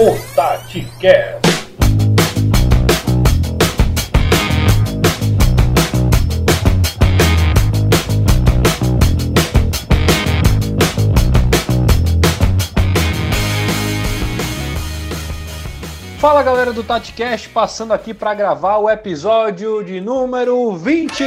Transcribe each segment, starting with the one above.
o TatiCast. Fala galera do TatiCast, passando aqui para gravar o episódio de número 20.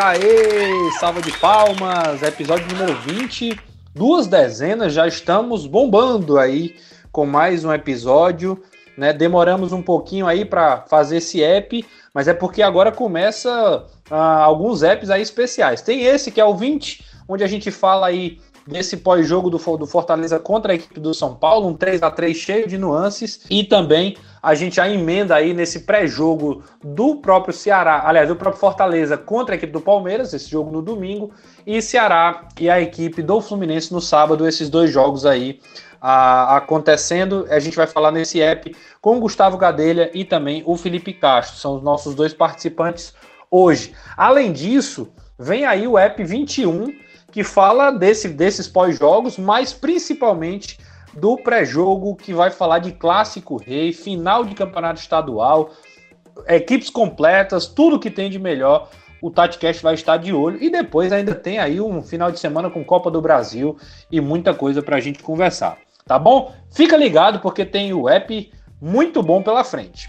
Aê, salva de palmas, episódio número 20. Duas dezenas, já estamos bombando aí com mais um episódio. Né? Demoramos um pouquinho aí para fazer esse app, mas é porque agora começa ah, alguns apps aí especiais. Tem esse que é o 20, onde a gente fala aí nesse pós-jogo do, do Fortaleza contra a equipe do São Paulo, um 3 a 3 cheio de nuances, e também a gente já emenda aí nesse pré-jogo do próprio Ceará, aliás, do próprio Fortaleza contra a equipe do Palmeiras, esse jogo no domingo, e Ceará e a equipe do Fluminense no sábado, esses dois jogos aí a, acontecendo. A gente vai falar nesse app com o Gustavo Gadelha e também o Felipe Castro, são os nossos dois participantes hoje. Além disso, vem aí o app 21 que fala desse, desses pós-jogos, mas principalmente do pré-jogo, que vai falar de clássico rei, final de campeonato estadual, equipes completas, tudo que tem de melhor. O TatiCast vai estar de olho e depois ainda tem aí um final de semana com Copa do Brasil e muita coisa para a gente conversar, tá bom? Fica ligado porque tem o app muito bom pela frente.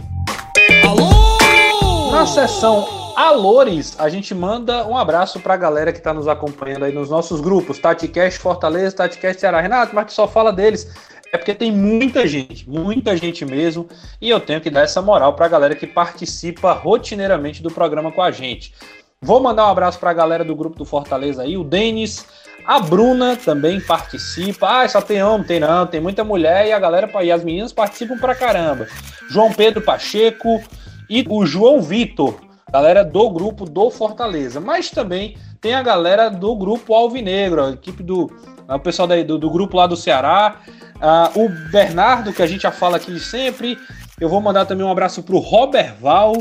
Alô! Na sessão Alores, a gente manda um abraço para a galera que está nos acompanhando aí nos nossos grupos, TatiCast Fortaleza, TatiCast Ceará. Renato, mas que só fala deles. É porque tem muita gente, muita gente mesmo, e eu tenho que dar essa moral para a galera que participa rotineiramente do programa com a gente. Vou mandar um abraço para a galera do grupo do Fortaleza aí, o Denis, a Bruna também participa. Ah, só tem homem, tem não, tem muita mulher e a galera e as meninas participam pra caramba. João Pedro Pacheco e o João Vitor galera do grupo do Fortaleza, mas também tem a galera do grupo Alvinegro, a equipe do o pessoal daí, do, do grupo lá do Ceará, uh, o Bernardo, que a gente já fala aqui sempre. Eu vou mandar também um abraço pro Robert Val,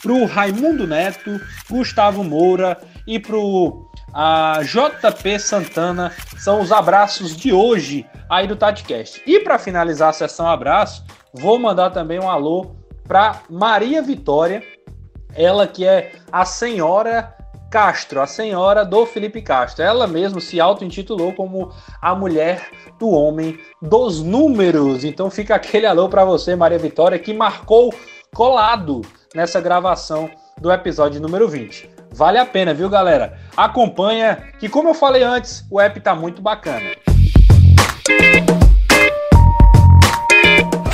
pro Raimundo Neto, Gustavo Moura e pro a JP Santana são os abraços de hoje aí do TatiCast. E para finalizar a sessão abraço, vou mandar também um alô para Maria Vitória, ela que é a senhora Castro, a senhora do Felipe Castro. Ela mesmo se auto-intitulou como a mulher do homem dos números. Então fica aquele alô para você, Maria Vitória, que marcou colado nessa gravação do episódio número 20. Vale a pena, viu, galera? Acompanha, que como eu falei antes, o app tá muito bacana.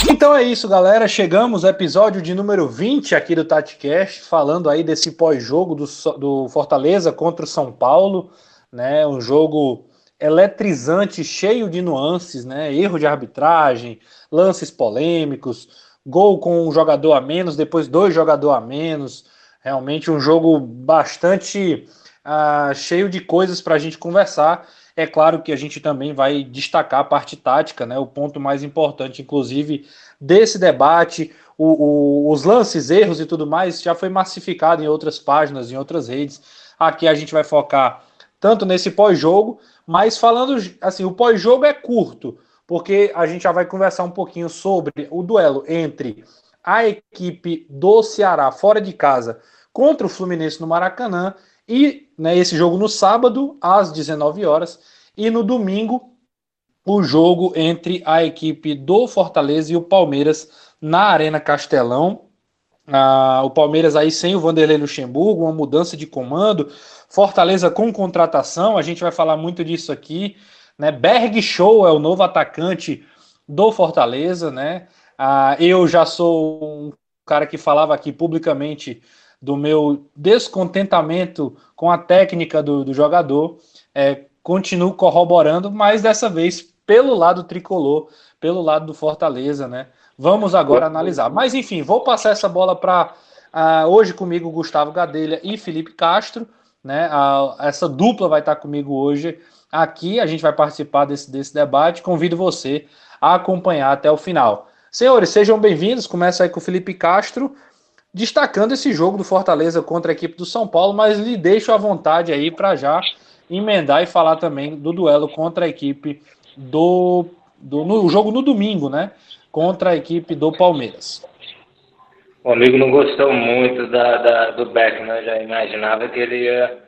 Então é isso, galera. Chegamos ao episódio de número 20 aqui do TatiCast, falando aí desse pós-jogo do, do Fortaleza contra o São Paulo, né? Um jogo eletrizante, cheio de nuances, né? Erro de arbitragem, lances polêmicos, gol com um jogador a menos, depois dois jogadores a menos. Realmente um jogo bastante uh, cheio de coisas para a gente conversar. É claro que a gente também vai destacar a parte tática, né? O ponto mais importante, inclusive, desse debate, o, o, os lances, erros e tudo mais, já foi massificado em outras páginas, em outras redes. Aqui a gente vai focar tanto nesse pós-jogo, mas falando assim, o pós-jogo é curto, porque a gente já vai conversar um pouquinho sobre o duelo entre a equipe do Ceará fora de casa contra o Fluminense no Maracanã e né, esse jogo no sábado às 19 horas e no domingo o jogo entre a equipe do Fortaleza e o Palmeiras na Arena Castelão. Ah, o Palmeiras aí sem o Vanderlei Luxemburgo, uma mudança de comando. Fortaleza com contratação, a gente vai falar muito disso aqui. Né? Berg Show é o novo atacante do Fortaleza, né? Ah, eu já sou um cara que falava aqui publicamente do meu descontentamento com a técnica do, do jogador. É, continuo corroborando, mas dessa vez pelo lado tricolor, pelo lado do Fortaleza, né? Vamos agora analisar. Mas enfim, vou passar essa bola para ah, hoje comigo Gustavo Gadelha e Felipe Castro, né? Uh, essa dupla vai estar comigo hoje aqui. A gente vai participar desse, desse debate. Convido você a acompanhar até o final. Senhores, sejam bem-vindos. Começa aí com o Felipe Castro, destacando esse jogo do Fortaleza contra a equipe do São Paulo, mas lhe deixo à vontade aí para já emendar e falar também do duelo contra a equipe do, do no, jogo no domingo, né? contra a equipe do Palmeiras. O amigo não gostou muito da, da do Beckman, né? já imaginava que ele ia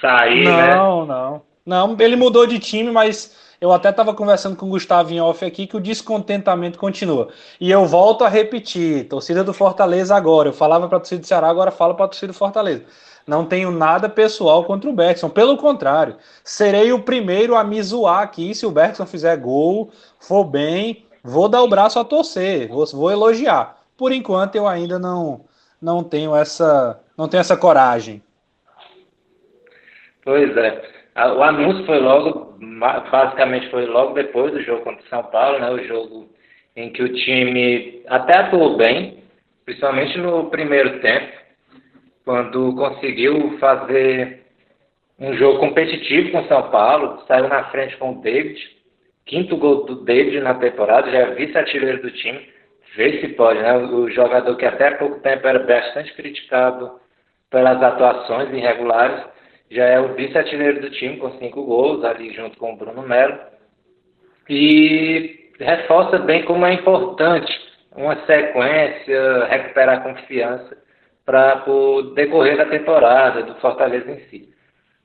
sair, não, né? Não, não. Não, ele mudou de time, mas eu até estava conversando com o Gustavo em off aqui que o descontentamento continua. E eu volto a repetir, torcida do Fortaleza agora. Eu falava para a torcida do Ceará, agora falo para a torcida do Fortaleza. Não tenho nada pessoal contra o Bergson. Pelo contrário, serei o primeiro a me zoar aqui se o Bergson fizer gol, for bem, vou dar o braço a torcer, vou, vou elogiar. Por enquanto eu ainda não não tenho essa não tenho essa coragem. Pois é. O anúncio foi logo, basicamente foi logo depois do jogo contra o São Paulo, né? O jogo em que o time até atuou bem, principalmente no primeiro tempo, quando conseguiu fazer um jogo competitivo com o São Paulo, saiu na frente com o David, quinto gol do David na temporada, já é vice-artilheiro do time, vê se pode, né? O jogador que até pouco tempo era bastante criticado pelas atuações irregulares, já é o vice-artilheiro do time com cinco gols, ali junto com o Bruno Melo. E reforça bem como é importante uma sequência, recuperar confiança para o decorrer da temporada, do Fortaleza em si.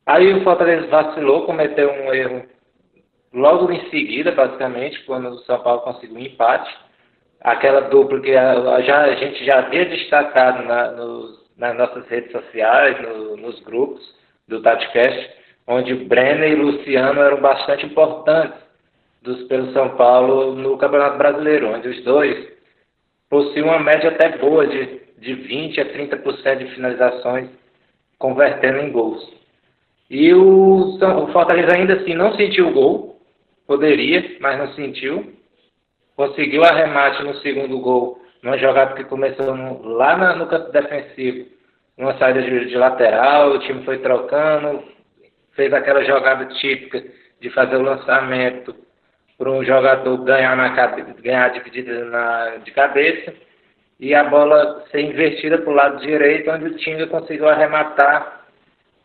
Aí o Fortaleza vacilou, cometeu um erro logo em seguida, basicamente, quando o São Paulo conseguiu um empate. Aquela dupla que a, já, a gente já havia destacado na, nos, nas nossas redes sociais, no, nos grupos, do TatiCast, onde Brenner e Luciano eram bastante importantes dos, pelo São Paulo no Campeonato Brasileiro, onde os dois possuíam uma média até boa de, de 20% a 30% de finalizações convertendo em gols. E o, o Fortaleza ainda assim não sentiu o gol, poderia, mas não sentiu. Conseguiu arremate no segundo gol, numa jogada que começou no, lá na, no campo defensivo, uma saída de, de, lateral, o time foi trocando, fez aquela jogada típica de fazer o lançamento para um jogador ganhar, na, ganhar dividida na, de cabeça e a bola ser invertida para o lado direito, onde o Tinga conseguiu arrematar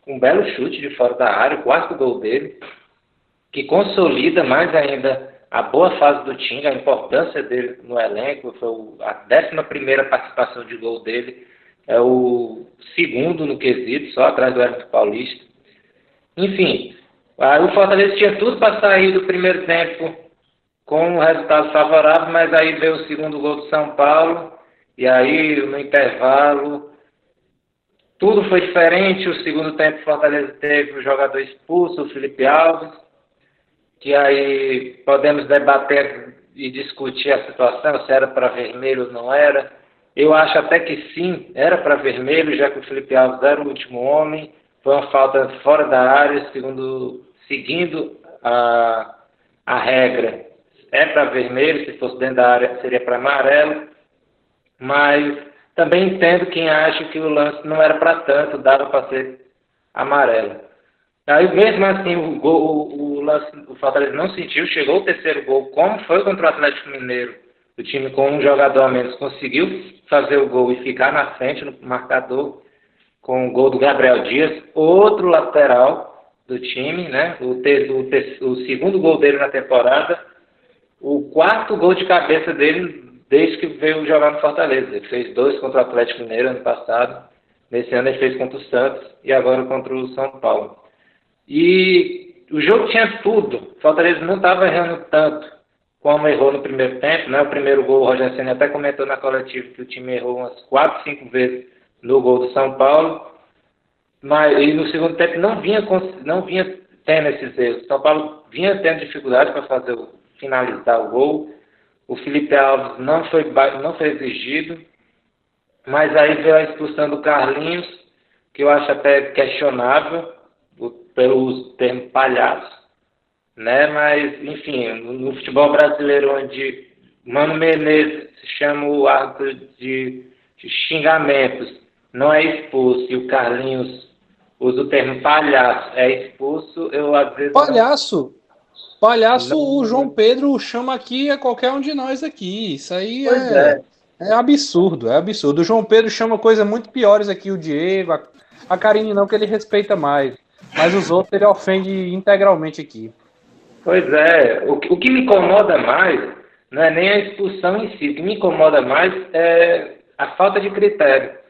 um belo chute de fora da área, o quarto gol dele, que consolida mais ainda a boa fase do Tinga, a importância dele no elenco, foi a décima primeira participação de gol dele é o segundo no quesito, só atrás do Everton Paulista. Enfim, o Fortaleza tinha tudo para sair do primeiro tempo com um resultado favorável, mas aí veio o segundo gol do São Paulo, e aí no intervalo tudo foi diferente. O segundo tempo o Fortaleza teve o jogador expulso, o Felipe Alves, que aí podemos debater e discutir a situação, se era para vermelho ou não era. Eu acho até que sim, era para vermelho, já que o Felipe Alves era o último homem. Foi uma falta fora da área, segundo, seguindo a, a regra. É para vermelho, se fosse dentro da área seria para amarelo. Mas também entendo quem acha que o lance não era para tanto, dava para ser amarelo. Aí mesmo assim o, gol, o, o, lance, o Fortaleza não sentiu, chegou o terceiro gol, como foi contra o Atlético Mineiro o time com um jogador a menos conseguiu fazer o gol e ficar na frente no marcador com o gol do Gabriel Dias, outro lateral do time, né? O, ter, o, o segundo gol dele na temporada, o quarto gol de cabeça dele desde que veio jogar no Fortaleza. Ele fez dois contra o Atlético Mineiro ano passado, nesse ano ele fez contra o Santos e agora contra o São Paulo. E o jogo tinha tudo, o Fortaleza não estava errando tanto como errou no primeiro tempo, né? O primeiro gol, o Roger Senna até comentou na coletiva que o time errou umas 4, 5 vezes no gol do São Paulo, mas e no segundo tempo não vinha, não vinha tendo esses erros. São Paulo vinha tendo dificuldade para fazer finalizar o gol. O Felipe Alves não foi, não foi exigido, mas aí veio a expulsão do Carlinhos, que eu acho até questionável, pelo termo palhaço né? Mas, enfim, no futebol brasileiro, onde Mano Menezes chama o árbitro de, de xingamentos, não é expulso, e o Carlinhos usa o termo palhaço, é expulso, eu às vezes. Palhaço! Palhaço, não... o João Pedro chama aqui a qualquer um de nós aqui. Isso aí é, é, é. absurdo, é absurdo. O João Pedro chama coisas muito piores aqui, o Diego, a, a Karine não, que ele respeita mais. Mas os outros ele ofende integralmente aqui. Pois é, o, o que me incomoda mais não é nem a expulsão em si. O que me incomoda mais é a falta de critério.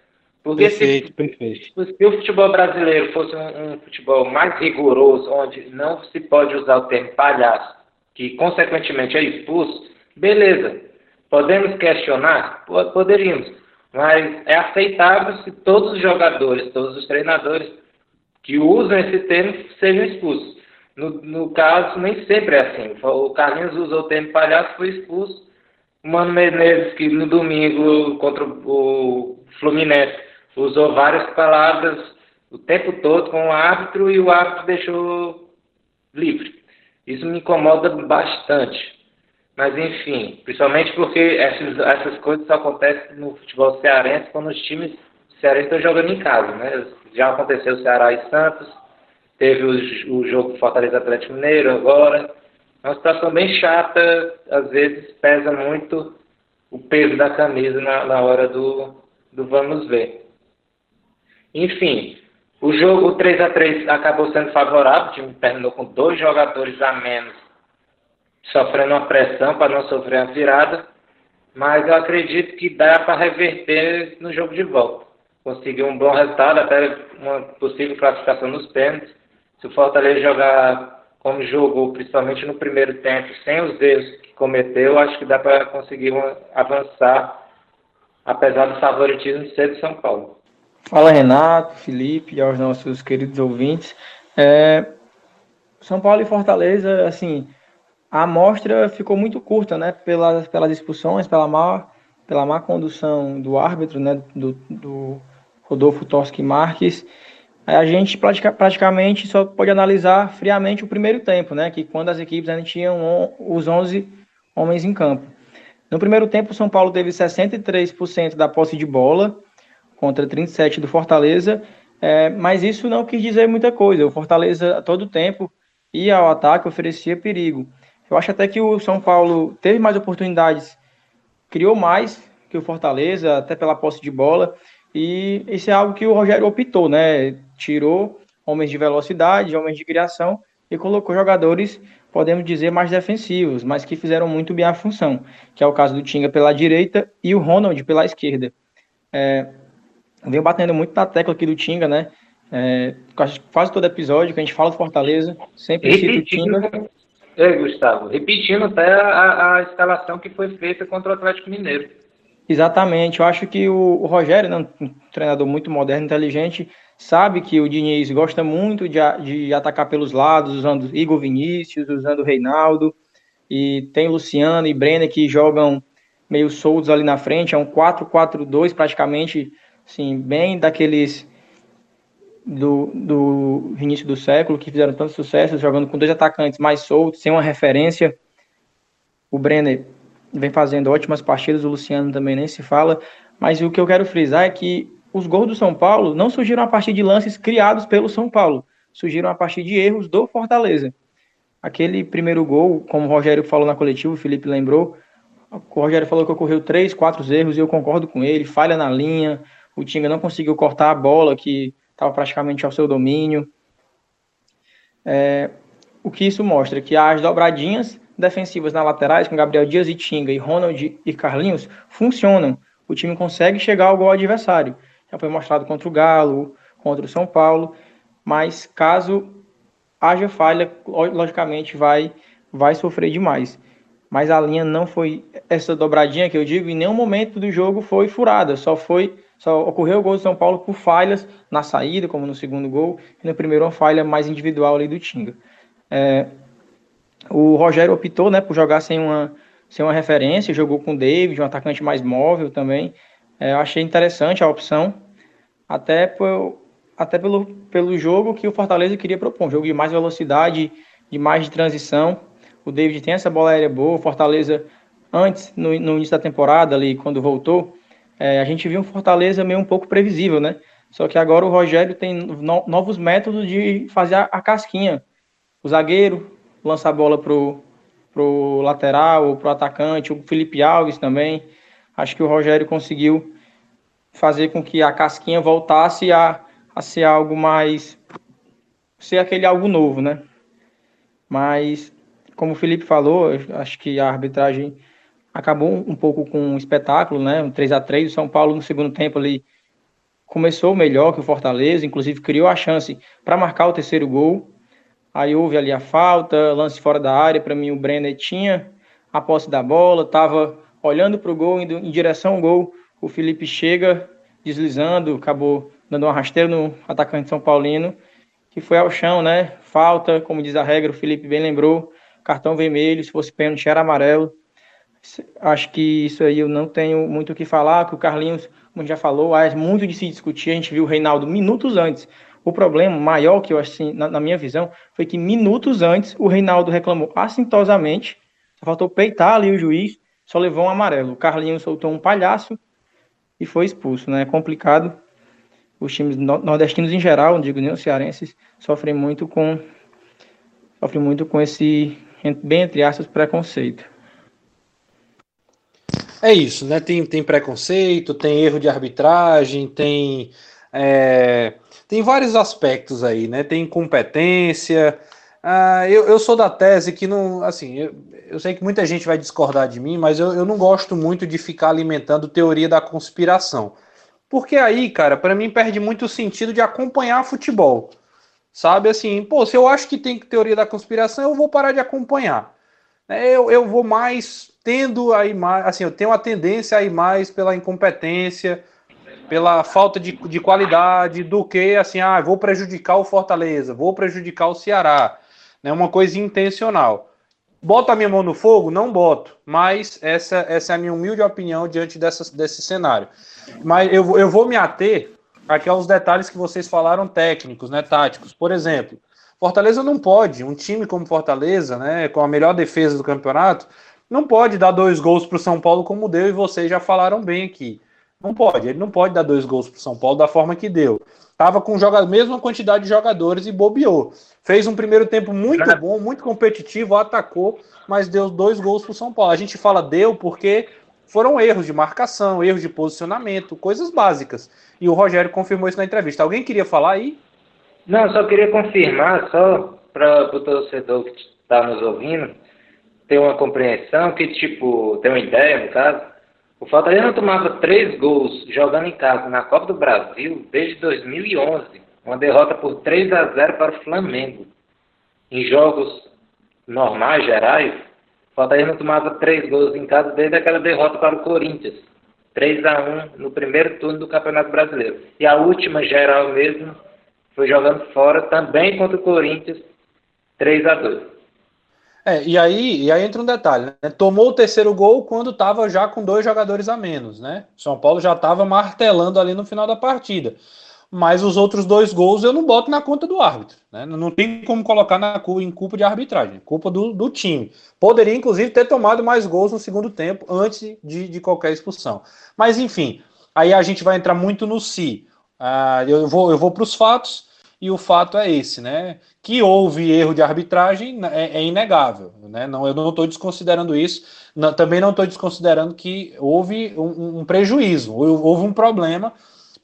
Porque perfeito, se, perfeito. se o futebol brasileiro fosse um, um, futebol mais rigoroso, onde não se pode usar o termo palhaço, que consequentemente é expulso, beleza. Podemos questionar? Poderíamos. Mas é aceitável se todos os jogadores, todos os treinadores que usam esse termo sejam expulsos. No, no caso, nem sempre é assim. O Carlinhos usou o termo palhaço foi expulso. O Mano Menezes, que no domingo contra o Fluminense usou várias palavras o tempo todo com o árbitro e o árbitro deixou livre. Isso me incomoda bastante. Mas enfim, principalmente porque essas, essas coisas só acontecem no futebol cearense quando os times cearenses estão jogando em casa, né? Já aconteceu Ceará e Santos, teve o, o jogo Fortaleza Atlético Mineiro agora. É uma situação bem chata, às vezes pesa muito o peso da camisa na, na hora do, do vamos ver. Enfim, o jogo 3 a 3 acabou sendo favorável, o time terminou com dois jogadores a menos, sofrendo uma pressão para não sofrer a virada, mas eu acredito que dá para reverter no jogo de volta. Conseguir um bom resultado, até uma possível classificação nos pênaltis. Se o Fortaleza jogar como jogou, principalmente no primeiro tempo, sem os erros que cometeu, acho que dá para conseguir avançar, apesar do favoritismo ser do São Paulo. Fala Renato, Felipe e aos nossos queridos ouvintes. É, São Paulo e Fortaleza, assim, a amostra ficou muito curta, né? Pelas, pelas expulsões, pela má, pela má condução do árbitro, né? Do, do Rodolfo Toschi Marques. A gente pratica, praticamente só pode analisar friamente o primeiro tempo, né? Que quando as equipes ainda tinham os 11 homens em campo. No primeiro tempo, o São Paulo teve 63% da posse de bola contra 37 do Fortaleza, é, mas isso não quis dizer muita coisa. O Fortaleza, a todo tempo, ia ao ataque, oferecia perigo. Eu acho até que o São Paulo teve mais oportunidades, criou mais que o Fortaleza, até pela posse de bola, e isso é algo que o Rogério optou, né? Tirou homens de velocidade, homens de criação e colocou jogadores, podemos dizer, mais defensivos, mas que fizeram muito bem a função, que é o caso do Tinga pela direita e o Ronald pela esquerda. É, venho batendo muito na tecla aqui do Tinga, né? É, quase todo episódio que a gente fala do Fortaleza, sempre cita o Tinga. É, Gustavo, repetindo até a, a, escalação que foi feita contra o Atlético Mineiro. Exatamente, eu acho que o, o Rogério, né, um treinador muito moderno, inteligente, sabe que o Diniz gosta muito de, de atacar pelos lados, usando Igor Vinícius, usando Reinaldo, e tem Luciano e Brenner que jogam meio soltos ali na frente, é um 4-4-2 praticamente Sim, bem daqueles do, do início do século que fizeram tanto sucesso, jogando com dois atacantes mais soltos, sem uma referência. O Brenner vem fazendo ótimas partidas, o Luciano também nem se fala. Mas o que eu quero frisar é que os gols do São Paulo não surgiram a partir de lances criados pelo São Paulo, surgiram a partir de erros do Fortaleza. Aquele primeiro gol, como o Rogério falou na coletiva, o Felipe lembrou, o Rogério falou que ocorreu três, quatro erros e eu concordo com ele, falha na linha, o Tinga não conseguiu cortar a bola, que estava praticamente ao seu domínio. É, o que isso mostra? Que as dobradinhas defensivas nas laterais, com Gabriel Dias e Tinga, e Ronald e Carlinhos, funcionam. O time consegue chegar ao gol adversário. Já foi mostrado contra o Galo, contra o São Paulo, mas caso haja falha, logicamente vai, vai sofrer demais. Mas a linha não foi essa dobradinha que eu digo, em nenhum momento do jogo foi furada, só foi só ocorreu o gol do São Paulo por falhas na saída, como no segundo gol, e no primeiro uma falha mais individual ali do Tinga. É, o Rogério optou né, por jogar sem uma, sem uma referência, jogou com o David, um atacante mais móvel também. É, eu achei interessante a opção, até, por, até pelo, pelo jogo que o Fortaleza queria propor, um jogo de mais velocidade, de mais de transição. O David tem essa bola aérea boa, o Fortaleza, antes, no, no início da temporada, ali, quando voltou, é, a gente viu um Fortaleza meio um pouco previsível, né? Só que agora o Rogério tem no, novos métodos de fazer a, a, casquinha. O zagueiro lança a bola pro, pro lateral ou pro atacante, o Felipe Alves também. Acho que o Rogério conseguiu fazer com que a casquinha voltasse a, a ser algo mais. ser aquele algo novo, né? Mas, como o Felipe falou, acho que a arbitragem acabou um pouco com um espetáculo, né? Um 3 a 3 O São Paulo no segundo tempo ali começou melhor que o Fortaleza, inclusive criou a chance para marcar o terceiro gol. Aí houve ali a falta, lance fora da área. Para mim, o Brenner tinha a posse da bola, estava olhando para o gol, indo em direção ao gol. O Felipe chega deslizando, acabou dando uma rasteira no atacante São Paulino, que foi ao chão, né? Falta, como diz a regra, o Felipe bem lembrou, cartão vermelho, se fosse pênalti era amarelo. Acho que isso aí eu não tenho muito o que falar, que o Carlinhos, como já falou, é muito de se discutir, a gente viu o Reinaldo minutos antes. O problema maior que eu assim, na, na minha visão, foi que minutos antes o Reinaldo reclamou assintosamente, só faltou peitar ali o juiz, só levou um amarelo. O Carlinhos soltou um palhaço e foi expulso, né? É complicado. Os times nordestinos em geral, não digo nem os cearenses, sofrem muito com sofrem muito com esse bem entre aspas preconceito. É isso, né? Tem, tem preconceito, tem erro de arbitragem, tem é, tem vários aspectos aí, né? Tem incompetência. Ah, eu, eu sou da tese que não, assim, eu, eu sei que muita gente vai discordar de mim, mas eu, eu não gosto muito de ficar alimentando teoria da conspiração. Porque aí, cara, para mim perde muito o sentido de acompanhar futebol. Sabe assim, pô, se eu acho que tem teoria da conspiração, eu vou parar de acompanhar. É, eu, eu vou mais tendo aí mais, assim, eu tenho a tendência a ir mais pela incompetência, pela falta de, de qualidade, do que assim, ah, vou prejudicar o Fortaleza, vou prejudicar o Ceará. Né, uma coisa intencional. Boto a minha mão no fogo? Não boto. Mas essa, essa é a minha humilde opinião diante dessa, desse cenário. Mas eu, eu vou me ater aqui aos detalhes que vocês falaram técnicos, né, táticos. Por exemplo, Fortaleza não pode, um time como Fortaleza, né, com a melhor defesa do campeonato, não pode dar dois gols para o São Paulo como deu e vocês já falaram bem aqui. Não pode, ele não pode dar dois gols para o São Paulo da forma que deu. Tava com a mesma quantidade de jogadores e bobeou. Fez um primeiro tempo muito bom, muito competitivo, atacou, mas deu dois gols para o São Paulo. A gente fala deu porque foram erros de marcação, erros de posicionamento, coisas básicas. E o Rogério confirmou isso na entrevista. Alguém queria falar aí? Não, só queria confirmar, só para o torcedor que está nos ouvindo, ter uma compreensão, que tipo, ter uma ideia, no caso, o Fortaleza tomava três gols jogando em casa na Copa do Brasil desde 2011. Uma derrota por 3 a 0 para o Flamengo. Em jogos normais, gerais, o Fortaleza tomava três gols em casa desde aquela derrota para o Corinthians. 3 a 1 no primeiro turno do Campeonato Brasileiro. E a última geral mesmo foi jogando fora também contra o Corinthians, 3 a 2 é, e aí, e aí entra um detalhe, né? Tomou o terceiro gol quando estava já com dois jogadores a menos, né? São Paulo já estava martelando ali no final da partida. Mas os outros dois gols eu não boto na conta do árbitro. Né? Não tem como colocar na, em culpa de arbitragem, culpa do, do time. Poderia, inclusive, ter tomado mais gols no segundo tempo antes de, de qualquer expulsão. Mas, enfim, aí a gente vai entrar muito no si. Ah, eu vou, eu vou para os fatos e o fato é esse, né? Que houve erro de arbitragem né, é, é inegável, né? Não, eu não estou desconsiderando isso, não, também não estou desconsiderando que houve um, um, prejuízo, houve um problema,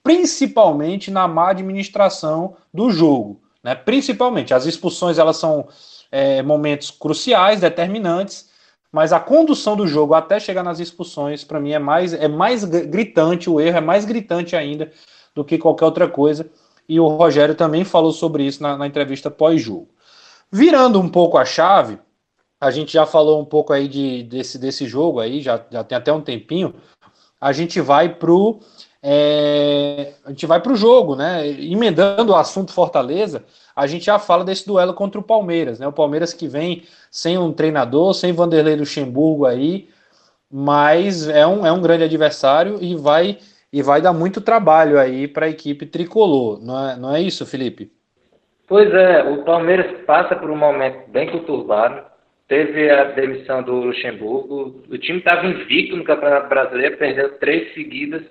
principalmente na má administração do jogo, né? Principalmente, as expulsões elas são é, momentos cruciais, determinantes, mas a condução do jogo até chegar nas expulsões, para mim, é mais, é mais gritante, o erro é mais gritante ainda do que qualquer outra coisa e o Rogério também falou sobre isso na, na entrevista pós-jogo. Virando um pouco a chave, a gente já falou um pouco aí de, desse, desse jogo aí, já, já tem até um tempinho. A gente vai pro é, a gente vai para o jogo, né? Emendando o assunto Fortaleza, a gente já fala desse duelo contra o Palmeiras, né? O Palmeiras que vem sem um treinador, sem Vanderlei Luxemburgo aí, mas é um, é um grande adversário e vai e vai dar muito trabalho aí para a equipe tricolor, não é, não é isso, Felipe? Pois é, o Palmeiras passa por um momento bem conturbado. Teve a demissão do Luxemburgo, o time estava invicto no Campeonato Brasileiro, perdeu três seguidas.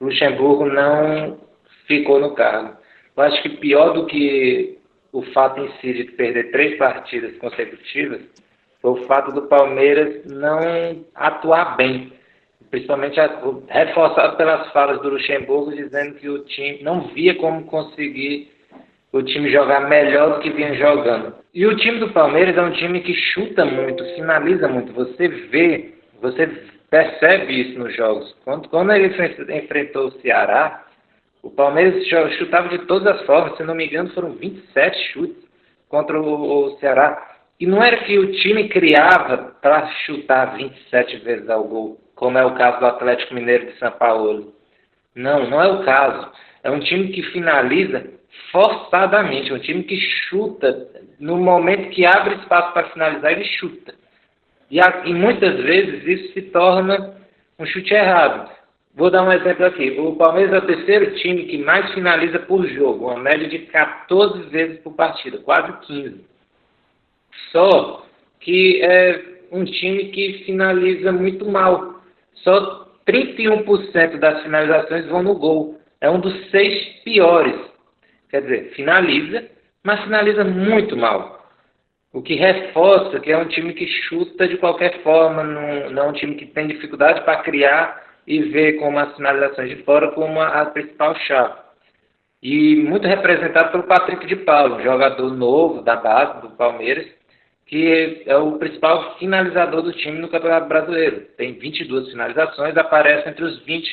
O Luxemburgo não ficou no cargo. Eu acho que pior do que o fato em si de perder três partidas consecutivas foi o fato do Palmeiras não atuar bem principalmente reforçado pelas falas do Luxemburgo, dizendo que o time não via como conseguir o time jogar melhor do que vinha jogando. E o time do Palmeiras é um time que chuta muito, finaliza muito. Você vê você percebe isso nos jogos. Quando, quando ele enfrentou o Ceará, o Palmeiras chutava de todas as formas, se não me engano, foram 27 chutes contra o, o Ceará. E não era que o time criava para chutar 27 vezes ao gol, como é o caso do Atlético Mineiro de São Paulo. Não, não é o caso. É um time que finaliza forçadamente, é um time que chuta no momento que abre espaço para finalizar, ele chuta. E, e muitas vezes isso se torna um chute errado. Vou dar um exemplo aqui. O Palmeiras é o terceiro time que mais finaliza por jogo, uma média de 14 vezes por partida, quase 15. Só que é um time que finaliza muito mal. Só 31% das finalizações vão no gol. É um dos seis piores. Quer dizer, finaliza, mas finaliza muito mal. O que reforça que é um time que chuta de qualquer forma, não, não é um time que tem dificuldade para criar e ver como as finalizações de fora como a, a principal chave. E muito representado pelo Patrick de Paulo, jogador novo da base do Palmeiras, que é o principal finalizador do time no Campeonato Brasileiro. Tem 22 finalizações, aparece entre os 20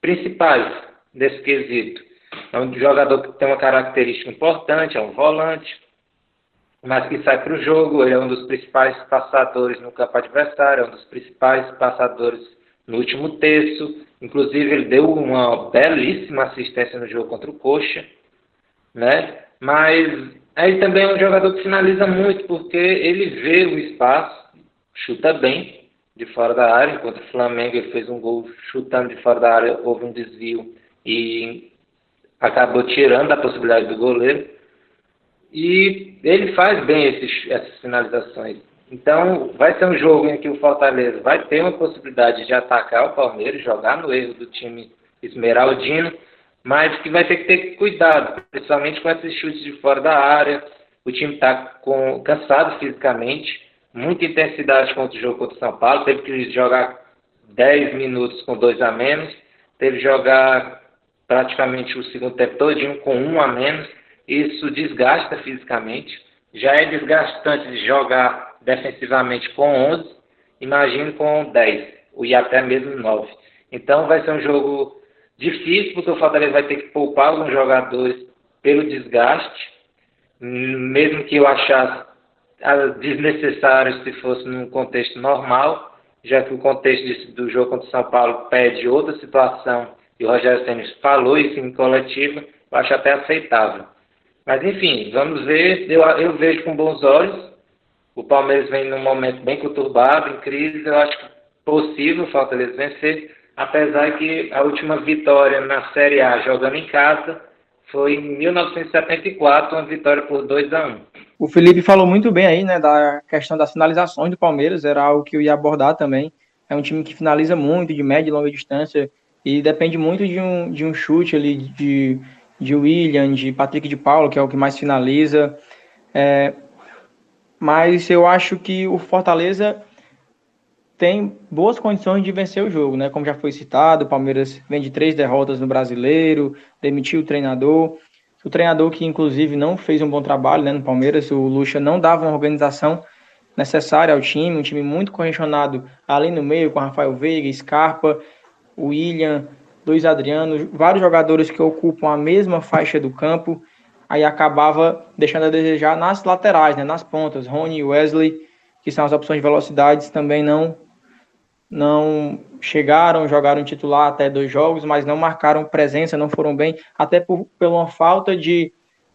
principais desse quesito. É um jogador que tem uma característica importante, é um volante, mas que sai para o jogo, ele é um dos principais passadores no campo adversário, é um dos principais passadores no último terço. Inclusive, ele deu uma belíssima assistência no jogo contra o Coxa, né? Mas Aí também é um jogador que finaliza muito, porque ele vê o espaço, chuta bem de fora da área, enquanto o Flamengo ele fez um gol chutando de fora da área, houve um desvio e acabou tirando a possibilidade do goleiro. E ele faz bem esses, essas finalizações. Então, vai ser um jogo em que o Fortaleza vai ter uma possibilidade de atacar o Palmeiras, jogar no erro do time esmeraldino, mas que vai ter que ter cuidado, principalmente com esses chutes de fora da área. O time está cansado fisicamente, muita intensidade contra o jogo contra o São Paulo, teve que jogar 10 minutos com dois a menos, teve que jogar praticamente o segundo tempo todinho com um a menos. Isso desgasta fisicamente. Já é desgastante de jogar defensivamente com 11, imagine com 10, e até mesmo 9. Então vai ser um jogo Difícil, porque o Fortaleza vai ter que poupar alguns jogadores pelo desgaste, mesmo que eu achasse desnecessário se fosse num contexto normal, já que o contexto do jogo contra o São Paulo pede outra situação, e o Rogério Tênis falou isso em coletiva, eu acho até aceitável. Mas enfim, vamos ver, eu, eu vejo com bons olhos, o Palmeiras vem num momento bem conturbado, em crise, eu acho possível o Fortaleza vencer, apesar que a última vitória na Série A jogando em casa foi em 1974, uma vitória por 2 a 1. O Felipe falou muito bem aí, né, da questão das finalizações do Palmeiras, era algo que eu ia abordar também. É um time que finaliza muito, de média e longa distância, e depende muito de um, de um chute ali de, de William, de Patrick de Paulo, que é o que mais finaliza. É, mas eu acho que o Fortaleza tem boas condições de vencer o jogo, né? Como já foi citado, o Palmeiras vem de três derrotas no Brasileiro, demitiu o treinador. O treinador que, inclusive, não fez um bom trabalho né, no Palmeiras, o Lucha não dava uma organização necessária ao time, um time muito congestionado ali no meio, com Rafael Veiga, Scarpa, William, Luiz Adriano, vários jogadores que ocupam a mesma faixa do campo, aí acabava deixando a desejar nas laterais, né, nas pontas, Rony e Wesley, que são as opções de velocidades, também não não chegaram, jogaram titular até dois jogos, mas não marcaram presença, não foram bem, até por, por uma falta de,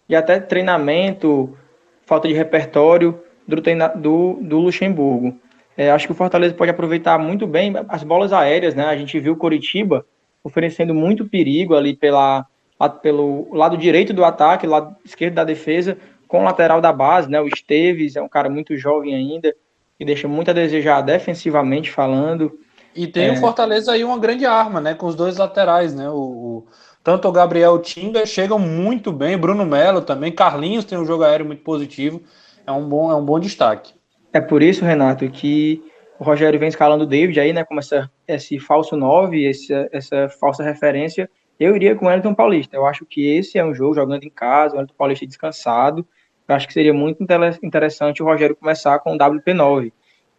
de até treinamento, falta de repertório do, do, do Luxemburgo. É, acho que o Fortaleza pode aproveitar muito bem as bolas aéreas, né? A gente viu o Coritiba oferecendo muito perigo ali pela, pelo lado direito do ataque, lado esquerdo da defesa, com o lateral da base, né? O Esteves é um cara muito jovem ainda, que deixa muito a desejar defensivamente falando. E tem é... o Fortaleza aí uma grande arma, né? Com os dois laterais, né? O, o tanto o Gabriel e o Tinga chegam muito bem, Bruno Melo também, Carlinhos tem um jogo aéreo muito positivo, é um bom, é um bom destaque. É por isso, Renato, que o Rogério vem escalando o David aí, né? Como essa, esse falso 9, essa, essa falsa referência. Eu iria com o Elton Paulista. Eu acho que esse é um jogo jogando em casa, o Elton Paulista descansado. Eu acho que seria muito interessante o Rogério começar com o WP9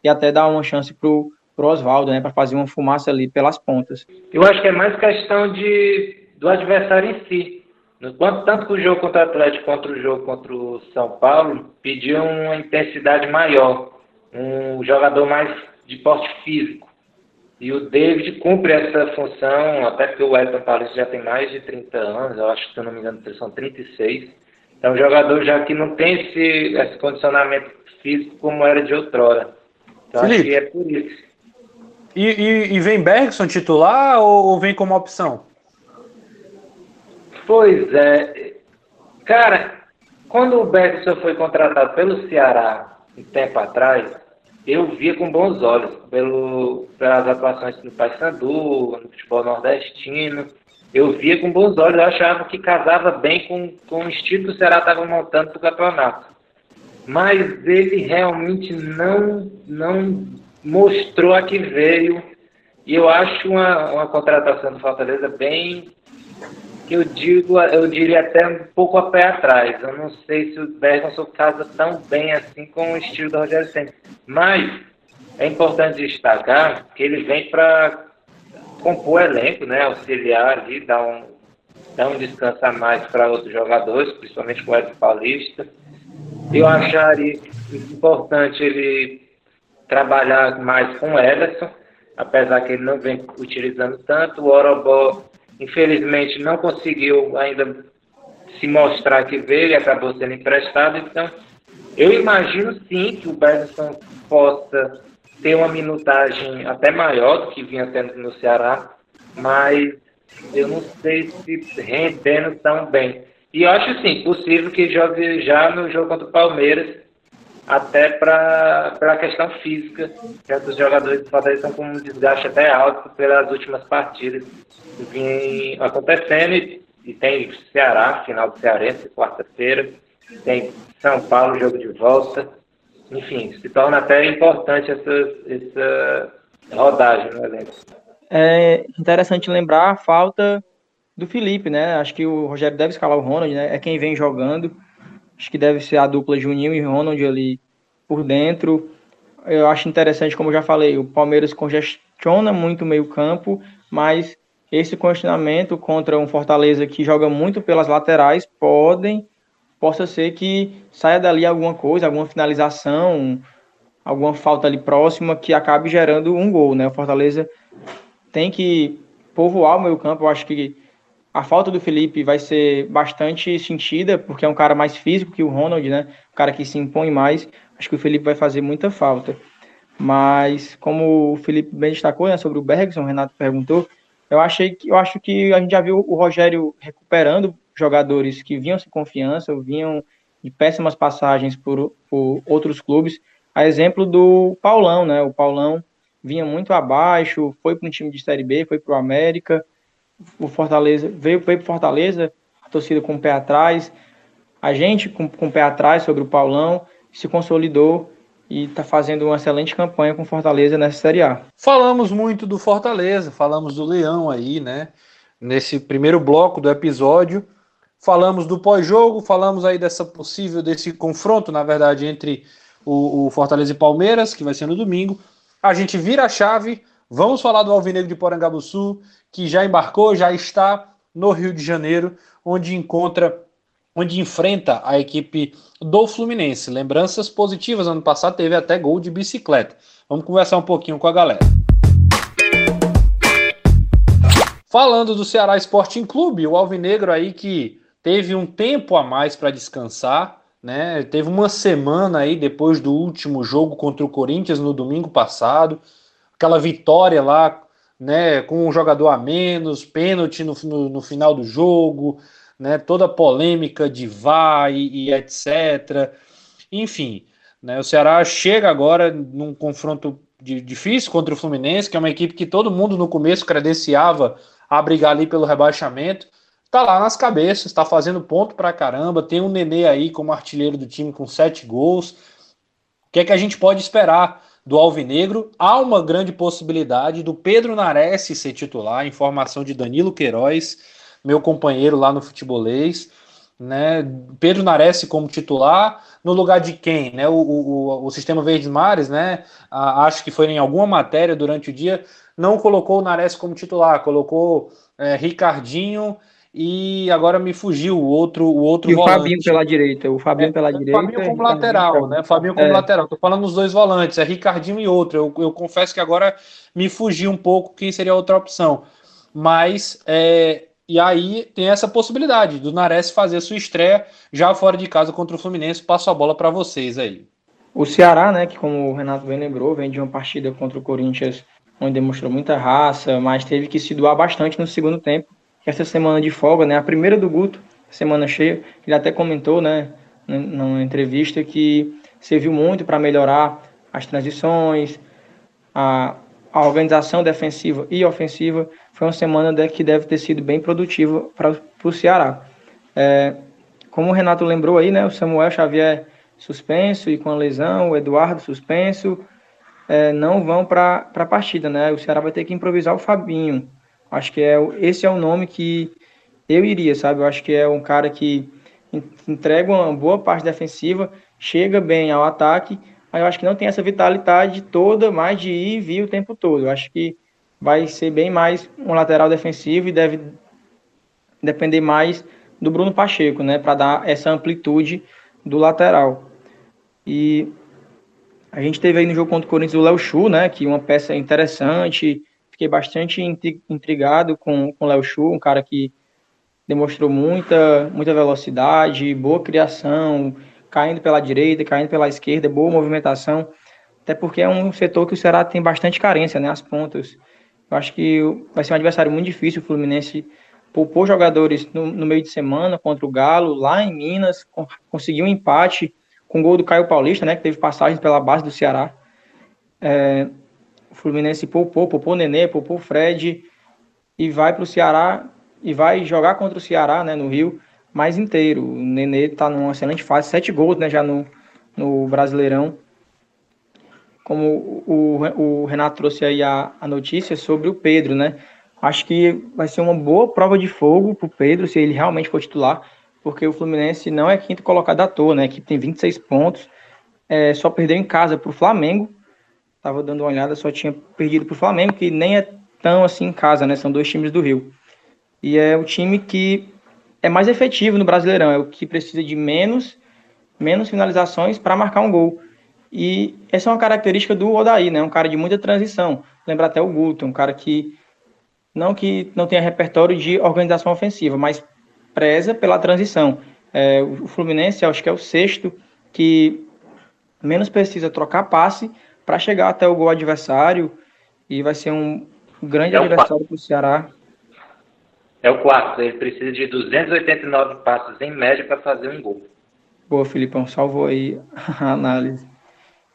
e até dar uma chance para o Oswaldo, né, para fazer uma fumaça ali pelas pontas. Eu acho que é mais questão de do adversário em si. Quanto, tanto que o jogo contra o Atlético quanto o jogo contra o São Paulo pediu uma intensidade maior, um jogador mais de porte físico. E o David cumpre essa função, até porque o Elton Paulista já tem mais de 30 anos, eu acho que, se eu não me engano, são 36. Então, um jogador já que não tem esse, esse condicionamento físico como era de outrora. Então, Felipe, acho que é por isso. E, e, e vem Bergson titular ou, ou vem como opção? Pois é. Cara, quando o Bergson foi contratado pelo Ceará um tempo atrás, eu via com bons olhos pelo, pelas atuações no Paysandu, no futebol nordestino. Eu via com bons olhos, eu achava que casava bem com, com o estilo que o Ceará estava montando para o campeonato. Mas ele realmente não, não mostrou a que veio. E eu acho uma, uma contratação do Fortaleza bem que eu digo, eu diria até um pouco a pé atrás. Eu não sei se o Bergson casa tão bem assim com o estilo do Rogério Senna. Mas é importante destacar que ele vem para compor elenco, né? Auxiliar ali, dar um, dar um descanso a mais para outros jogadores, principalmente o Edson Paulista. Eu acharia importante ele trabalhar mais com o Ederson, apesar que ele não vem utilizando tanto. O Orobó Infelizmente não conseguiu ainda se mostrar que veio e acabou sendo emprestado. Então, eu imagino sim que o Bergson possa ter uma minutagem até maior do que vinha tendo no Ceará, mas eu não sei se rendendo tão bem. E eu acho sim possível que jogue já no jogo contra o Palmeiras, até para a questão física, que os jogadores do Fortaleza estão com um desgaste até alto pelas últimas partidas que vêm acontecendo. E, e tem Ceará, final do Cearense, quarta-feira. Tem São Paulo, jogo de volta. Enfim, se torna até importante essa, essa rodagem no elenco. É interessante lembrar a falta do Felipe, né? Acho que o Rogério deve escalar o Ronald, né? É quem vem jogando. Acho que deve ser a dupla Juninho e Ronald ali por dentro. Eu acho interessante, como já falei, o Palmeiras congestiona muito o meio-campo, mas esse congestionamento contra um Fortaleza que joga muito pelas laterais podem possa ser que saia dali alguma coisa, alguma finalização, alguma falta ali próxima que acabe gerando um gol, né? O Fortaleza tem que povoar o meio-campo, eu acho que a falta do Felipe vai ser bastante sentida, porque é um cara mais físico que o Ronald, né? Um cara que se impõe mais. Acho que o Felipe vai fazer muita falta. Mas, como o Felipe bem destacou, né, sobre o Bergson, o Renato perguntou, eu achei que eu acho que a gente já viu o Rogério recuperando jogadores que vinham sem confiança, vinham de péssimas passagens por, por outros clubes. A exemplo do Paulão, né? O Paulão vinha muito abaixo, foi para um time de Série B, foi para o América, o Fortaleza veio, veio para Fortaleza, a torcida com o pé atrás, a gente com, com o pé atrás sobre o Paulão, se consolidou e está fazendo uma excelente campanha com Fortaleza nessa Série A. Falamos muito do Fortaleza, falamos do Leão aí, né? Nesse primeiro bloco do episódio, falamos do pós-jogo, falamos aí dessa possível, desse confronto, na verdade, entre o, o Fortaleza e Palmeiras, que vai ser no domingo. A gente vira a chave, vamos falar do Alvinegro de Porangabuçu, que já embarcou, já está no Rio de Janeiro, onde encontra, onde enfrenta a equipe do Fluminense. Lembranças positivas, ano passado teve até gol de bicicleta. Vamos conversar um pouquinho com a galera. Falando do Ceará Sporting Clube, o Alvinegro aí que teve um tempo a mais para descansar, né? Teve uma semana aí depois do último jogo contra o Corinthians no domingo passado, aquela vitória lá né, com um jogador a menos, pênalti no, no, no final do jogo, né, toda a polêmica de VAR e, e etc. Enfim, né, o Ceará chega agora num confronto de, difícil contra o Fluminense, que é uma equipe que todo mundo no começo credenciava a brigar ali pelo rebaixamento. Tá lá nas cabeças, está fazendo ponto pra caramba. Tem um Nenê aí como artilheiro do time com sete gols. O que é que a gente pode esperar do Alvinegro, há uma grande possibilidade do Pedro Nares ser titular, informação de Danilo Queiroz, meu companheiro lá no futebolês. né? Pedro Nares como titular, no lugar de quem? Né? O, o, o Sistema Verdes Mares, né? acho que foi em alguma matéria durante o dia, não colocou o Nares como titular, colocou é, Ricardinho e agora me fugiu o outro o outro e o Fabinho pela direita o Fabinho é, pela o direita Fabinho como lateral né Fabinho como é. lateral tô falando os dois volantes é Ricardinho e outro eu, eu confesso que agora me fugiu um pouco quem seria a outra opção mas é, e aí tem essa possibilidade do Nares fazer sua estreia já fora de casa contra o Fluminense. Passo a bola para vocês aí. O Ceará, né, que como o Renato bem lembrou, vem de uma partida contra o Corinthians onde demonstrou muita raça, mas teve que se doar bastante no segundo tempo. Essa semana de folga, né, a primeira do Guto, semana cheia, ele até comentou, né, numa entrevista que serviu muito para melhorar as transições, a, a organização defensiva e ofensiva foi uma semana que deve ter sido bem produtiva para o Ceará. É, como o Renato lembrou aí, né, o Samuel Xavier suspenso e com a lesão, o Eduardo suspenso, é, não vão para a partida, né? O Ceará vai ter que improvisar o Fabinho. Acho que é esse é o nome que eu iria, sabe? Eu acho que é um cara que entrega uma boa parte defensiva, chega bem ao ataque, mas eu acho que não tem essa vitalidade toda mais de ir e vir o tempo todo. Eu acho que vai ser bem mais um lateral defensivo e deve depender mais do Bruno Pacheco, né, para dar essa amplitude do lateral. E a gente teve aí no jogo contra o Corinthians o Léo Chu, né, que uma peça interessante. Fiquei bastante intrigado com o Léo Chu, um cara que demonstrou muita, muita velocidade, boa criação, caindo pela direita, caindo pela esquerda, boa movimentação. Até porque é um setor que o Ceará tem bastante carência, né, as pontas. Eu acho que vai ser um adversário muito difícil. O Fluminense poupou jogadores no, no meio de semana contra o Galo, lá em Minas, conseguiu um empate com o gol do Caio Paulista, né, que teve passagem pela base do Ceará. É, Fluminense poupou, poupou Nenê, poupou Fred e vai para o Ceará e vai jogar contra o Ceará, né, no Rio, mais inteiro. O Nenê está numa excelente fase, sete gols, né, já no, no Brasileirão como o, o Renato trouxe aí a, a notícia sobre o Pedro, né? Acho que vai ser uma boa prova de fogo para o Pedro, se ele realmente for titular, porque o Fluminense não é quinto colocado à toa, né? A equipe tem 26 pontos, é, só perdeu em casa para o Flamengo. Tava dando uma olhada, só tinha perdido para o Flamengo, que nem é tão assim em casa, né? São dois times do Rio. E é o time que é mais efetivo no Brasileirão, é o que precisa de menos, menos finalizações para marcar um gol. E essa é uma característica do Odaí, né? Um cara de muita transição. Lembra até o Guto, um cara que não que não tenha repertório de organização ofensiva, mas preza pela transição. É, o Fluminense, acho que é o sexto que menos precisa trocar passe para chegar até o gol adversário e vai ser um grande é adversário para o Ceará. É o quarto, ele precisa de 289 passos em média para fazer um gol. Boa, Filipão, salvou aí a análise.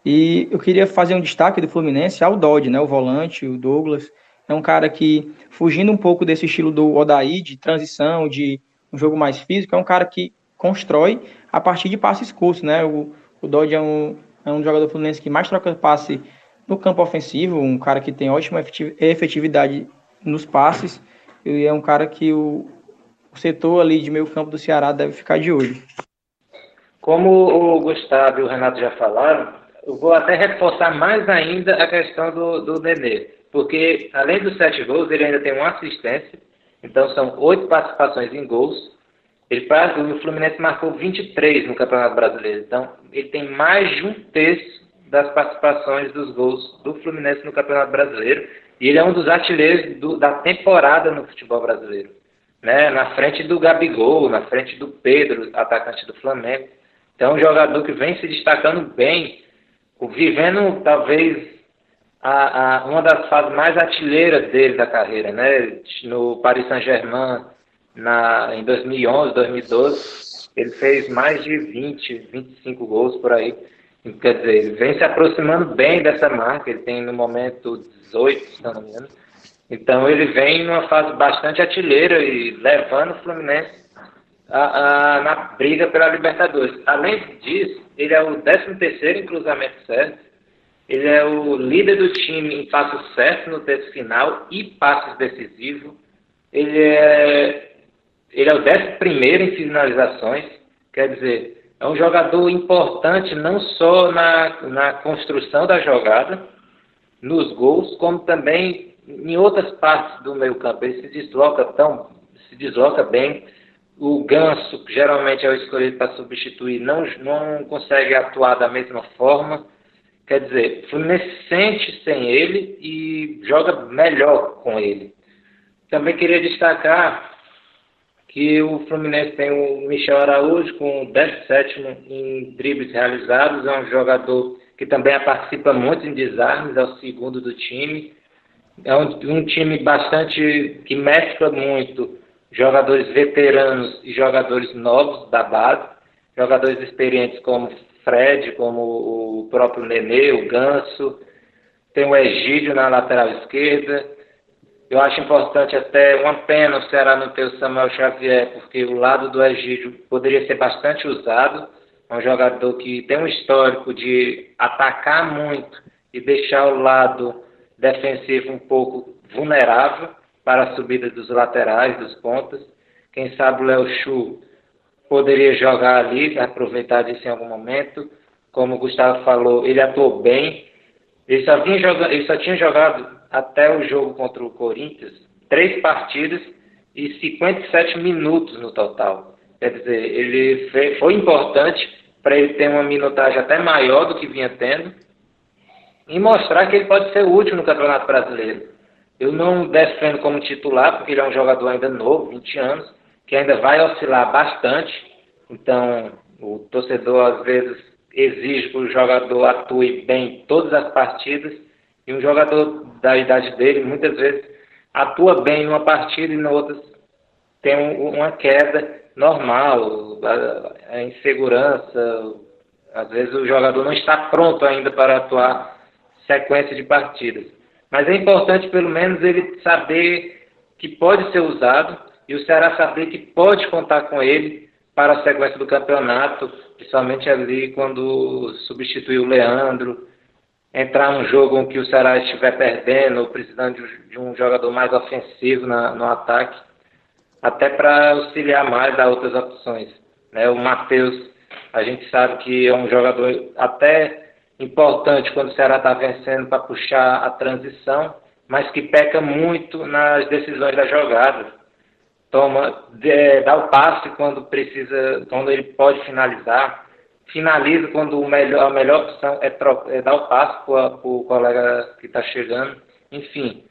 E eu queria fazer um destaque do Fluminense ao Dodge, né? O volante, o Douglas. É um cara que, fugindo um pouco desse estilo do Odaí, de transição, de um jogo mais físico, é um cara que constrói a partir de passes curtos, né? O, o Dodge é um, é um jogador fluminense que mais troca passe no campo ofensivo, um cara que tem ótima efetividade nos passes, e é um cara que o, o setor ali de meio campo do Ceará deve ficar de olho. Como o Gustavo e o Renato já falaram, eu vou até reforçar mais ainda a questão do, do Nenê, porque além dos sete gols, ele ainda tem uma assistência, então são oito participações em gols. Ele, o Fluminense marcou 23 no Campeonato Brasileiro, então ele tem mais de um terço das participações dos gols do Fluminense no Campeonato Brasileiro, e ele é um dos artilheiros do, da temporada no futebol brasileiro, né? na frente do Gabigol, na frente do Pedro, atacante do Flamengo. Então, um jogador que vem se destacando bem vivendo talvez a, a, uma das fases mais artilheiras dele da carreira, né? No Paris Saint-Germain, em 2011, 2012, ele fez mais de 20, 25 gols por aí. Quer dizer, ele vem se aproximando bem dessa marca, ele tem no momento 18, se não me engano. Então ele vem numa fase bastante artilheira e levando o Fluminense a, a, na briga pela Libertadores. Além disso, ele é o 13 terceiro em cruzamento certo, ele é o líder do time em passos certos no terço final e passos decisivos, ele é ele é o 11 em finalizações, quer dizer, é um jogador importante não só na, na construção da jogada, nos gols, como também em outras partes do meio campo. Ele se desloca tão, se desloca bem. O Ganso, que geralmente é o escolhido para substituir, não, não consegue atuar da mesma forma. Quer dizer, o Fluminense sente sem ele e joga melhor com ele. Também queria destacar que o Fluminense tem o Michel Araújo com 17 em dribles realizados, é um jogador que também participa muito em desarmes, é o segundo do time. É um, um time bastante que mescla muito jogadores veteranos e jogadores novos da base, jogadores experientes como Fred, como o próprio Nenê, o Ganso, tem o Egídio na lateral esquerda, eu acho importante até uma pena o Ceará não ter o Samuel Xavier, porque o lado do Egídio poderia ser bastante usado. É um jogador que tem um histórico de atacar muito e deixar o lado defensivo um pouco vulnerável para a subida dos laterais, dos pontas. Quem sabe o Léo Chu poderia jogar ali, aproveitar disso em algum momento. Como o Gustavo falou, ele atuou bem. Ele só, ele só tinha jogado até o jogo contra o Corinthians, três partidas e 57 minutos no total. Quer dizer, ele foi importante para ele ter uma minutagem até maior do que vinha tendo e mostrar que ele pode ser útil no Campeonato Brasileiro. Eu não defendo como titular, porque ele é um jogador ainda novo, 20 anos, que ainda vai oscilar bastante. Então, o torcedor às vezes exige que o jogador atue bem todas as partidas e um jogador da idade dele, muitas vezes, atua bem numa partida e na outra tem um, uma queda normal, a insegurança. Às vezes o jogador não está pronto ainda para atuar sequência de partidas. Mas é importante, pelo menos, ele saber que pode ser usado e o Ceará saber que pode contar com ele para a sequência do campeonato, principalmente ali quando substituiu o Leandro, entrar num jogo em que o Ceará estiver perdendo ou precisando de um jogador mais ofensivo na, no ataque, até para auxiliar mais a outras opções. Né? O Matheus, a gente sabe que é um jogador até importante quando o Ceará está vencendo para puxar a transição, mas que peca muito nas decisões da jogada. Toma, dá o passe quando precisa, quando ele pode finalizar, finaliza quando o melhor, a melhor opção é, é dar o passo para o colega que está chegando. Enfim,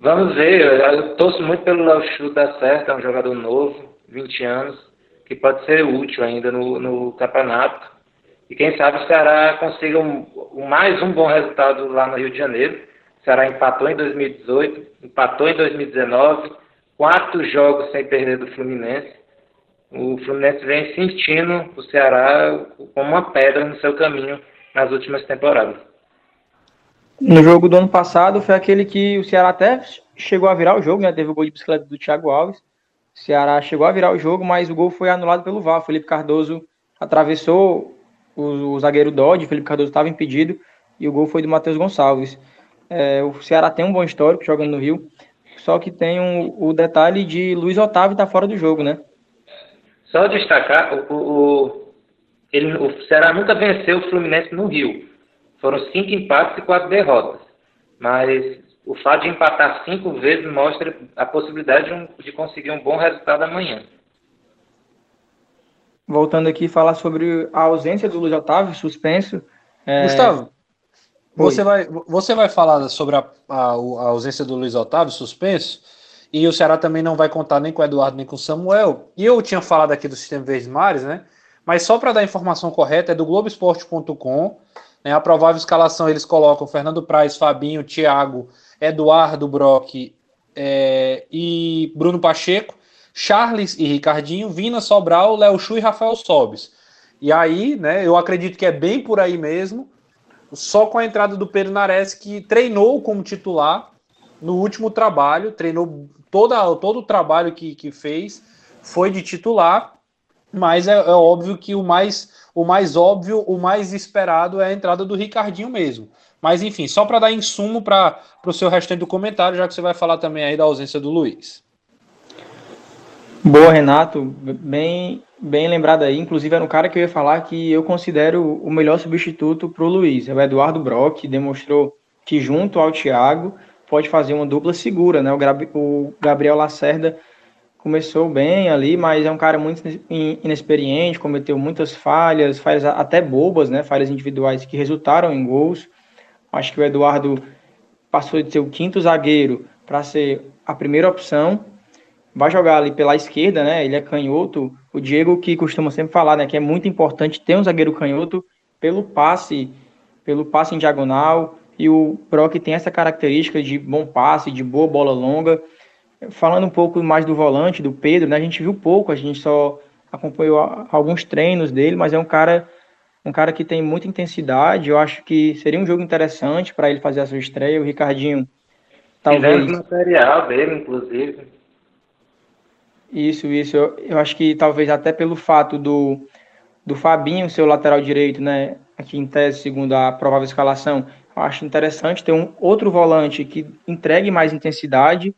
vamos ver. Eu torço muito pelo Léo Chu dar certo, é um jogador novo, 20 anos, que pode ser útil ainda no, no campeonato. E quem sabe o Ceará consiga um, mais um bom resultado lá no Rio de Janeiro. O Ceará empatou em 2018, empatou em 2019, quatro jogos sem perder do Fluminense o Fluminense vem sentindo o Ceará como uma pedra no seu caminho nas últimas temporadas. No jogo do ano passado foi aquele que o Ceará até chegou a virar o jogo, né? Teve o gol de bicicleta do Thiago Alves. O Ceará chegou a virar o jogo, mas o gol foi anulado pelo VAR. Felipe Cardoso atravessou o, o zagueiro Dodge, Felipe Cardoso estava impedido e o gol foi do Matheus Gonçalves. É, o Ceará tem um bom histórico jogando no Rio, só que tem um, o detalhe de Luiz Otávio estar tá fora do jogo, né? Só destacar, o, o, ele, o Ceará nunca venceu o Fluminense no Rio. Foram cinco empates e quatro derrotas. Mas o fato de empatar cinco vezes mostra a possibilidade de, um, de conseguir um bom resultado amanhã. Voltando aqui, falar sobre a ausência do Luiz Otávio, suspenso. É... Gustavo, você vai, você vai falar sobre a, a, a ausência do Luiz Otávio, suspenso? E o Ceará também não vai contar nem com o Eduardo nem com o Samuel. E eu tinha falado aqui do sistema Verdes Mares, né? Mas só para dar a informação correta, é do Globoesporte.com. Né? A provável escalação eles colocam Fernando Praz, Fabinho, Thiago, Eduardo Brock é, e Bruno Pacheco, Charles e Ricardinho, Vina Sobral, Léo Chu e Rafael Sobes. E aí, né, eu acredito que é bem por aí mesmo, só com a entrada do Pedro Nares, que treinou como titular no último trabalho, treinou toda, todo o trabalho que, que fez foi de titular, mas é, é, óbvio que o mais, o mais óbvio, o mais esperado é a entrada do Ricardinho mesmo. Mas enfim, só para dar insumo para o seu restante do comentário, já que você vai falar também aí da ausência do Luiz. Boa, Renato. Bem, bem lembrado aí. Inclusive, era um cara que eu ia falar que eu considero o melhor substituto para o Luiz. É o Eduardo Brock, demonstrou que junto ao Thiago pode fazer uma dupla segura, né? O Gabriel Lacerda começou bem ali, mas é um cara muito inexperiente, cometeu muitas falhas, falhas até bobas, né? Falhas individuais que resultaram em gols. Acho que o Eduardo passou de ser o quinto zagueiro para ser a primeira opção. Vai jogar ali pela esquerda, né? Ele é canhoto. O Diego que costuma sempre falar, né, que é muito importante ter um zagueiro canhoto pelo passe, pelo passe em diagonal. E o Brock tem essa característica de bom passe, de boa bola longa. Falando um pouco mais do volante, do Pedro, né? A gente viu pouco, a gente só acompanhou alguns treinos dele, mas é um cara um cara que tem muita intensidade. Eu acho que seria um jogo interessante para ele fazer a sua estreia. O Ricardinho talvez material dele, inclusive. Isso, isso. Eu, eu acho que talvez até pelo fato do do Fabinho, seu lateral direito, né, aqui em tese, segundo a provável escalação, eu acho interessante ter um outro volante que entregue mais intensidade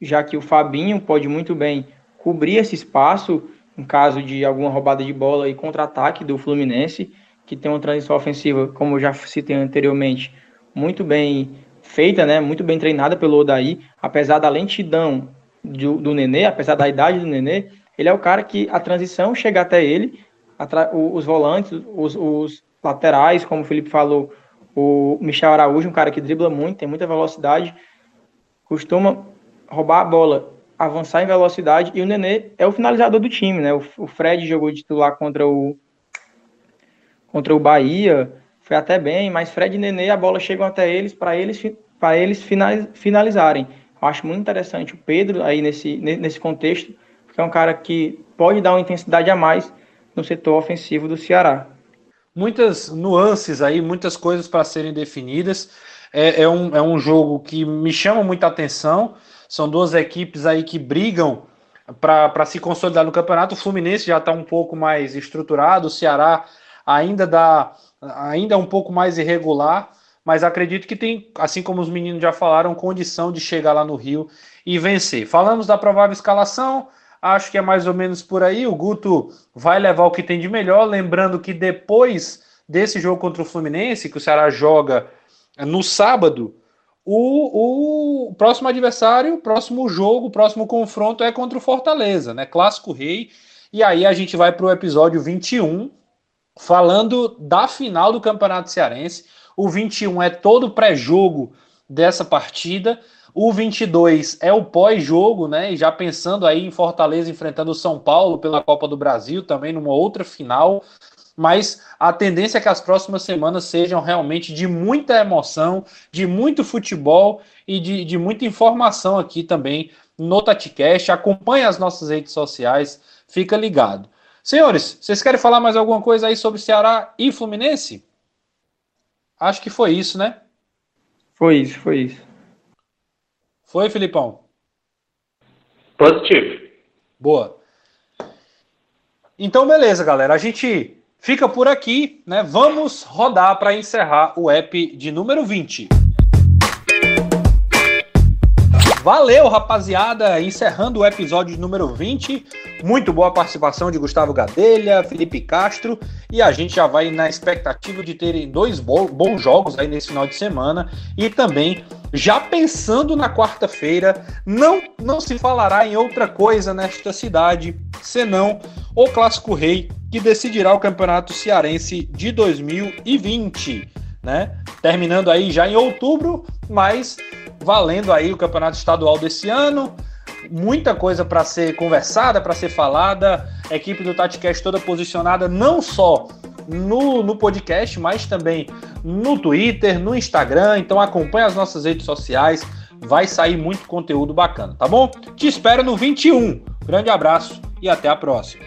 já que o Fabinho pode muito bem cobrir esse espaço em caso de alguma roubada de bola e contra-ataque do Fluminense, que tem uma transição ofensiva, como eu já citei anteriormente, muito bem feita, né? Muito bem treinada pelo Odaí, apesar da lentidão do, do Nenê, apesar da idade do Nenê, ele é o cara que a transição chega até ele, os volantes, os, os laterais, como o Felipe falou, o Michel Araújo, um cara que dribla muito, tem muita velocidade, costuma roubar a bola, avançar em velocidade, e o Nenê é o finalizador do time, né? O, o Fred jogou de titular contra o contra o Bahia, foi até bem, mas Fred e Nenê, a bola chegam até eles para eles para eles finalizarem. Acho muito interessante o Pedro aí nesse, nesse contexto, porque é um cara que pode dar uma intensidade a mais no setor ofensivo do Ceará. Muitas nuances aí, muitas coisas para serem definidas. É, é, um, é um jogo que me chama muita atenção. São duas equipes aí que brigam para se consolidar no campeonato. O Fluminense já está um pouco mais estruturado, o Ceará ainda dá ainda é um pouco mais irregular, mas acredito que tem, assim como os meninos já falaram, condição de chegar lá no Rio e vencer. Falamos da provável escalação, acho que é mais ou menos por aí. O Guto vai levar o que tem de melhor, lembrando que depois desse jogo contra o Fluminense, que o Ceará joga no sábado, o, o próximo adversário, próximo jogo, próximo confronto é contra o Fortaleza, né? Clássico Rei. E aí a gente vai para o episódio 21, falando da final do Campeonato Cearense. O 21 é todo pré-jogo dessa partida. O 22 é o pós-jogo, né? E já pensando aí em Fortaleza enfrentando o São Paulo pela Copa do Brasil, também numa outra final mas a tendência é que as próximas semanas sejam realmente de muita emoção, de muito futebol e de, de muita informação aqui também no TatiCast. Acompanhe as nossas redes sociais, fica ligado. Senhores, vocês querem falar mais alguma coisa aí sobre Ceará e Fluminense? Acho que foi isso, né? Foi isso, foi isso. Foi, Filipão? Positivo. Boa. Então, beleza, galera. A gente fica por aqui, né? Vamos rodar para encerrar o app de número 20. Valeu, rapaziada! Encerrando o episódio número 20. Muito boa participação de Gustavo Gadelha, Felipe Castro. E a gente já vai na expectativa de terem dois bons jogos aí nesse final de semana. E também, já pensando na quarta-feira, não, não se falará em outra coisa nesta cidade, senão o Clássico Rei, que decidirá o Campeonato Cearense de 2020. Né? Terminando aí já em outubro, mas valendo aí o campeonato estadual desse ano. Muita coisa para ser conversada, para ser falada. A equipe do TatiCast toda posicionada não só no, no podcast, mas também no Twitter, no Instagram. Então acompanhe as nossas redes sociais. Vai sair muito conteúdo bacana, tá bom? Te espero no 21. Grande abraço e até a próxima.